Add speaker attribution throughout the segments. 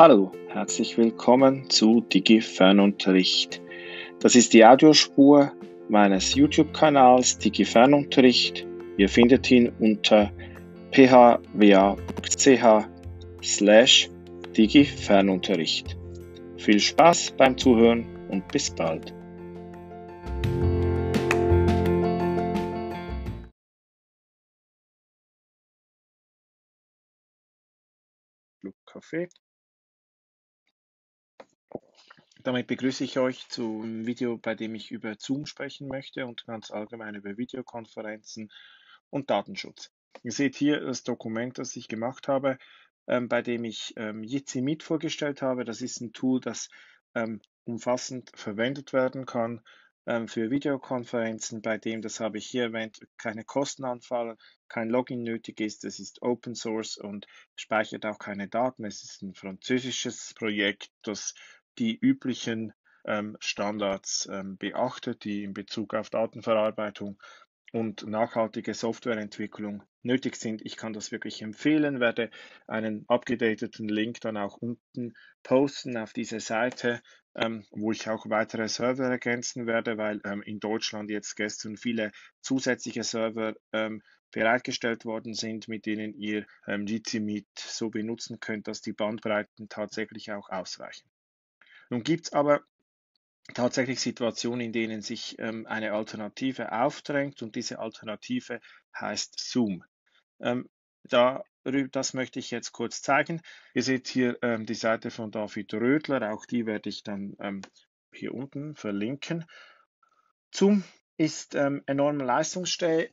Speaker 1: Hallo, herzlich willkommen zu DigiFernunterricht. Das ist die Audiospur meines YouTube-Kanals DigiFernunterricht. Ihr findet ihn unter phwa.ch slash DigiFernunterricht. Viel Spaß beim Zuhören und bis bald. Kaffee. Damit begrüße ich euch zum Video, bei dem ich über Zoom sprechen möchte und ganz allgemein über Videokonferenzen und Datenschutz. Ihr seht hier das Dokument, das ich gemacht habe, ähm, bei dem ich ähm, Jitsi Meet vorgestellt habe. Das ist ein Tool, das ähm, umfassend verwendet werden kann ähm, für Videokonferenzen, bei dem, das habe ich hier erwähnt, keine Kosten anfallen, kein Login nötig ist. Es ist Open Source und speichert auch keine Daten. Es ist ein französisches Projekt, das die üblichen ähm, Standards ähm, beachtet, die in Bezug auf Datenverarbeitung und nachhaltige Softwareentwicklung nötig sind. Ich kann das wirklich empfehlen, werde einen abgedateten Link dann auch unten posten auf diese Seite, ähm, wo ich auch weitere Server ergänzen werde, weil ähm, in Deutschland jetzt gestern viele zusätzliche Server ähm, bereitgestellt worden sind, mit denen ihr ähm, GTMeet so benutzen könnt, dass die Bandbreiten tatsächlich auch ausreichen. Nun gibt es aber tatsächlich Situationen, in denen sich ähm, eine Alternative aufdrängt und diese Alternative heißt Zoom. Ähm, da, das möchte ich jetzt kurz zeigen. Ihr seht hier ähm, die Seite von David Rödler, auch die werde ich dann ähm, hier unten verlinken. Zoom ist ähm, enorm äh,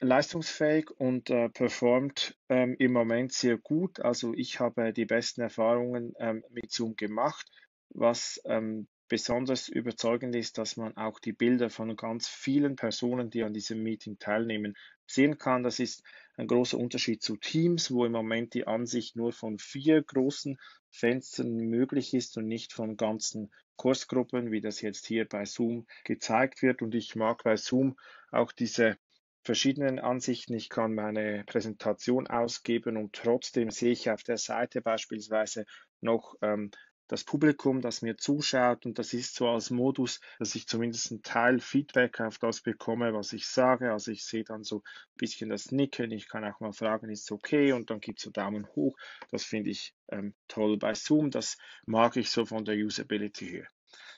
Speaker 1: leistungsfähig und äh, performt ähm, im Moment sehr gut. Also ich habe die besten Erfahrungen mit Zoom gemacht. Was ähm, besonders überzeugend ist, dass man auch die Bilder von ganz vielen Personen, die an diesem Meeting teilnehmen, sehen kann. Das ist ein großer Unterschied zu Teams, wo im Moment die Ansicht nur von vier großen Fenstern möglich ist und nicht von ganzen Kursgruppen, wie das jetzt hier bei Zoom gezeigt wird. Und ich mag bei Zoom auch diese verschiedenen Ansichten. Ich kann meine Präsentation ausgeben und trotzdem sehe ich auf der Seite beispielsweise noch ähm, das Publikum, das mir zuschaut und das ist so als Modus, dass ich zumindest einen Teil Feedback auf das bekomme, was ich sage. Also ich sehe dann so ein bisschen das Nicken, ich kann auch mal fragen, ist es okay und dann gibt es so Daumen hoch. Das finde ich ähm, toll bei Zoom, das mag ich so von der Usability her.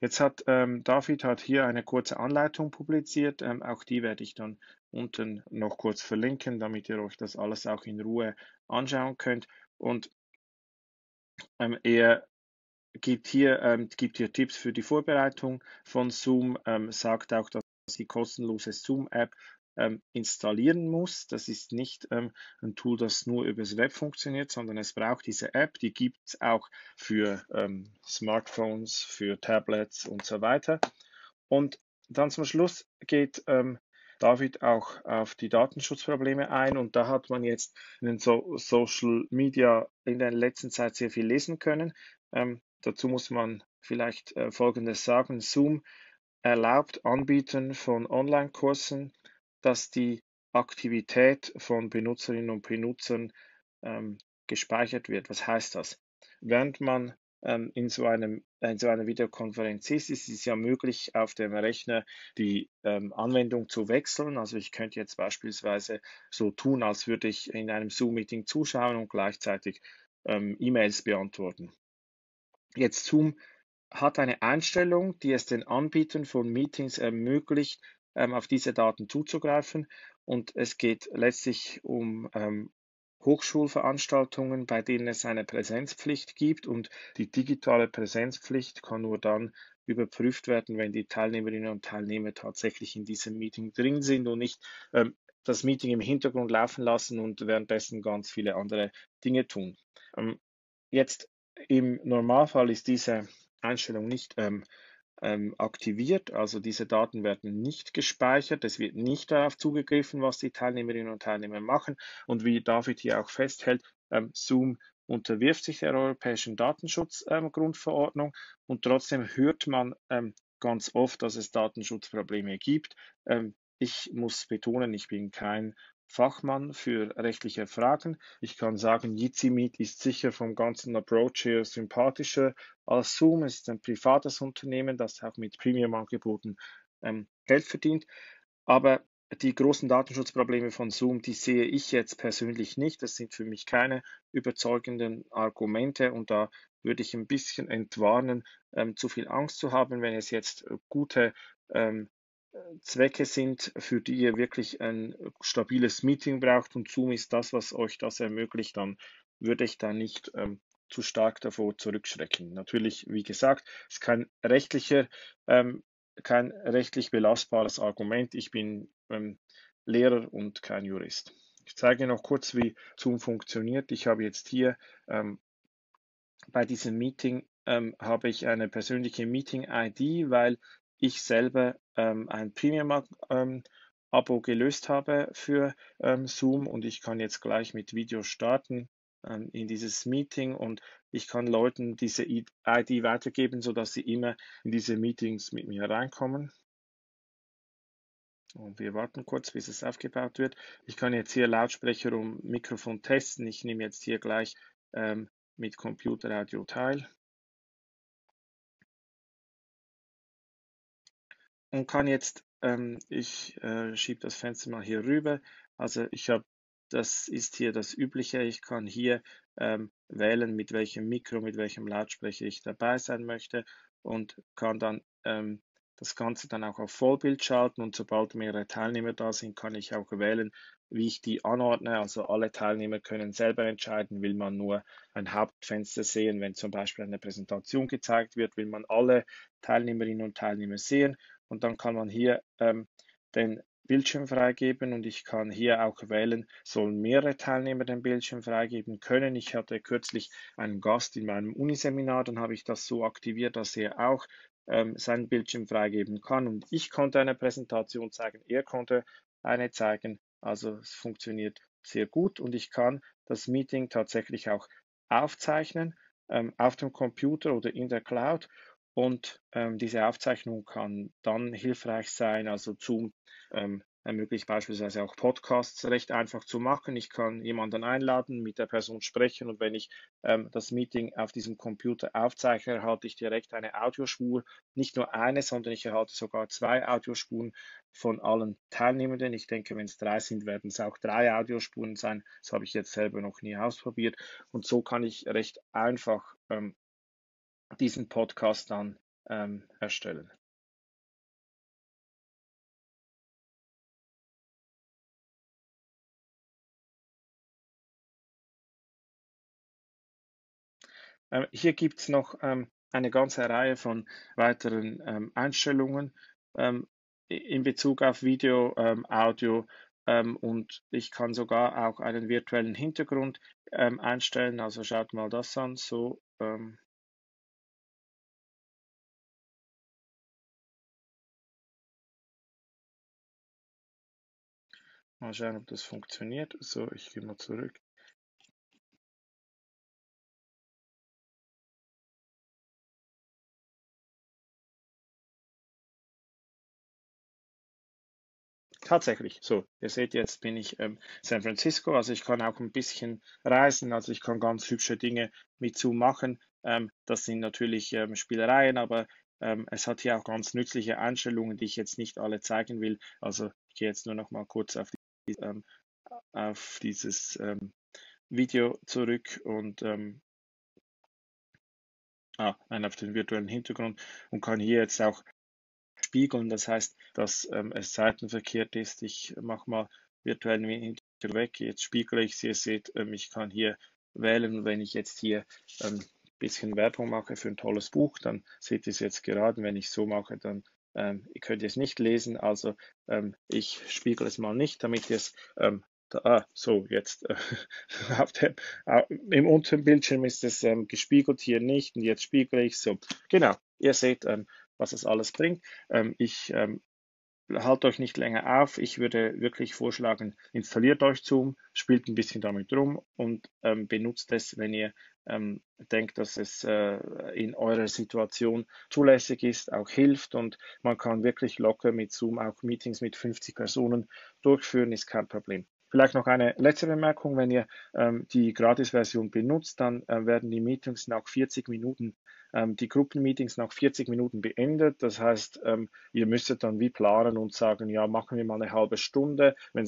Speaker 1: Jetzt hat ähm, David hat hier eine kurze Anleitung publiziert, ähm, auch die werde ich dann unten noch kurz verlinken, damit ihr euch das alles auch in Ruhe anschauen könnt. Und ähm, er gibt hier, ähm, gibt hier Tipps für die Vorbereitung von Zoom, ähm, sagt auch, dass die kostenlose Zoom-App ähm, installieren muss. Das ist nicht ähm, ein Tool, das nur übers Web funktioniert, sondern es braucht diese App. Die gibt es auch für ähm, Smartphones, für Tablets und so weiter. Und dann zum Schluss geht ähm, David auch auf die Datenschutzprobleme ein und da hat man jetzt in den so Social Media in der letzten Zeit sehr viel lesen können. Ähm, Dazu muss man vielleicht äh, Folgendes sagen. Zoom erlaubt Anbietern von Online-Kursen, dass die Aktivität von Benutzerinnen und Benutzern ähm, gespeichert wird. Was heißt das? Während man ähm, in, so einem, in so einer Videokonferenz ist, ist es ja möglich, auf dem Rechner die ähm, Anwendung zu wechseln. Also ich könnte jetzt beispielsweise so tun, als würde ich in einem Zoom-Meeting zuschauen und gleichzeitig ähm, E-Mails beantworten. Jetzt Zoom hat eine Einstellung, die es den Anbietern von Meetings ermöglicht, ähm, auf diese Daten zuzugreifen. Und es geht letztlich um ähm, Hochschulveranstaltungen, bei denen es eine Präsenzpflicht gibt. Und die digitale Präsenzpflicht kann nur dann überprüft werden, wenn die Teilnehmerinnen und Teilnehmer tatsächlich in diesem Meeting drin sind und nicht ähm, das Meeting im Hintergrund laufen lassen und währenddessen ganz viele andere Dinge tun. Ähm, jetzt im Normalfall ist diese Einstellung nicht ähm, ähm, aktiviert, also diese Daten werden nicht gespeichert, es wird nicht darauf zugegriffen, was die Teilnehmerinnen und Teilnehmer machen. Und wie David hier auch festhält, ähm, Zoom unterwirft sich der Europäischen Datenschutzgrundverordnung ähm, und trotzdem hört man ähm, ganz oft, dass es Datenschutzprobleme gibt. Ähm, ich muss betonen, ich bin kein Fachmann für rechtliche Fragen. Ich kann sagen, Meet ist sicher vom ganzen Approach her sympathischer als Zoom. Es ist ein privates Unternehmen, das auch mit Premium-Angeboten ähm, Geld verdient. Aber die großen Datenschutzprobleme von Zoom, die sehe ich jetzt persönlich nicht. Das sind für mich keine überzeugenden Argumente und da würde ich ein bisschen entwarnen, ähm, zu viel Angst zu haben, wenn es jetzt gute ähm, Zwecke sind, für die ihr wirklich ein stabiles Meeting braucht und Zoom ist das, was euch das ermöglicht, dann würde ich da nicht ähm, zu stark davor zurückschrecken. Natürlich, wie gesagt, ist kein rechtlicher ähm, kein rechtlich belastbares Argument. Ich bin ähm, Lehrer und kein Jurist. Ich zeige noch kurz, wie Zoom funktioniert. Ich habe jetzt hier ähm, bei diesem Meeting ähm, habe ich eine persönliche Meeting-ID, weil ich selber ähm, ein Premium-Abo gelöst habe für ähm, Zoom und ich kann jetzt gleich mit Video starten ähm, in dieses Meeting und ich kann Leuten diese ID weitergeben, sodass sie immer in diese Meetings mit mir reinkommen. Und wir warten kurz, bis es aufgebaut wird. Ich kann jetzt hier Lautsprecher und Mikrofon testen. Ich nehme jetzt hier gleich ähm, mit Computeraudio teil. Und kann jetzt, ähm, ich äh, schiebe das Fenster mal hier rüber. Also ich habe das ist hier das Übliche. Ich kann hier ähm, wählen, mit welchem Mikro, mit welchem Lautsprecher ich dabei sein möchte und kann dann ähm, das Ganze dann auch auf Vollbild schalten und sobald mehrere Teilnehmer da sind, kann ich auch wählen, wie ich die anordne. Also alle Teilnehmer können selber entscheiden, will man nur ein Hauptfenster sehen, wenn zum Beispiel eine Präsentation gezeigt wird, will man alle Teilnehmerinnen und Teilnehmer sehen und dann kann man hier ähm, den Bildschirm freigeben und ich kann hier auch wählen, sollen mehrere Teilnehmer den Bildschirm freigeben können. Ich hatte kürzlich einen Gast in meinem Uniseminar, dann habe ich das so aktiviert, dass er auch ähm, seinen Bildschirm freigeben kann und ich konnte eine Präsentation zeigen, er konnte eine zeigen. Also es funktioniert sehr gut und ich kann das Meeting tatsächlich auch aufzeichnen ähm, auf dem Computer oder in der Cloud und ähm, diese Aufzeichnung kann dann hilfreich sein, also Zoom ähm, ermöglicht beispielsweise auch Podcasts recht einfach zu machen. Ich kann jemanden einladen, mit der Person sprechen und wenn ich ähm, das Meeting auf diesem Computer aufzeichne, erhalte ich direkt eine Audiospur. Nicht nur eine, sondern ich erhalte sogar zwei Audiospuren von allen Teilnehmenden. Ich denke, wenn es drei sind, werden es auch drei Audiospuren sein. Das habe ich jetzt selber noch nie ausprobiert. Und so kann ich recht einfach ähm, diesen Podcast dann ähm, erstellen. Ähm, hier gibt es noch ähm, eine ganze Reihe von weiteren ähm, Einstellungen ähm, in Bezug auf Video, ähm, Audio ähm, und ich kann sogar auch einen virtuellen Hintergrund einstellen. Also schaut mal das an. So, Mal schauen, ob das funktioniert. So, ich gehe mal zurück. Tatsächlich, so, ihr seht jetzt bin ich ähm, San Francisco, also ich kann auch ein bisschen reisen, also ich kann ganz hübsche Dinge mit Zoom machen. Ähm, das sind natürlich ähm, Spielereien, aber ähm, es hat hier auch ganz nützliche Einstellungen, die ich jetzt nicht alle zeigen will. Also ich gehe jetzt nur noch mal kurz auf ähm, auf dieses ähm, Video zurück und ähm, ah, nein, auf den virtuellen Hintergrund und kann hier jetzt auch spiegeln. Das heißt, dass ähm, es seitenverkehrt ist. Ich mache mal virtuellen Hintergrund weg. Jetzt spiegele ich sie. Ihr seht, ähm, ich kann hier wählen. Wenn ich jetzt hier ein ähm, bisschen Werbung mache für ein tolles Buch, dann seht ihr es jetzt gerade. Wenn ich so mache, dann ähm, ihr könnt es nicht lesen, also ähm, ich spiegel es mal nicht, damit ihr es ähm, da, ah, so jetzt äh, auf dem, äh, im unteren Bildschirm ist es ähm, gespiegelt, hier nicht und jetzt spiegele ich so. Genau, ihr seht, ähm, was es alles bringt. Ähm, ich haltet euch nicht länger auf. Ich würde wirklich vorschlagen, installiert euch Zoom, spielt ein bisschen damit rum und ähm, benutzt es, wenn ihr ähm, denkt, dass es äh, in eurer Situation zulässig ist, auch hilft und man kann wirklich locker mit Zoom auch Meetings mit 50 Personen durchführen, ist kein Problem. Vielleicht noch eine letzte Bemerkung. Wenn ihr ähm, die Gratis-Version benutzt, dann äh, werden die Meetings nach 40 Minuten, ähm, die Gruppenmeetings nach 40 Minuten beendet. Das heißt, ähm, ihr müsstet dann wie planen und sagen, ja, machen wir mal eine halbe Stunde. Wenn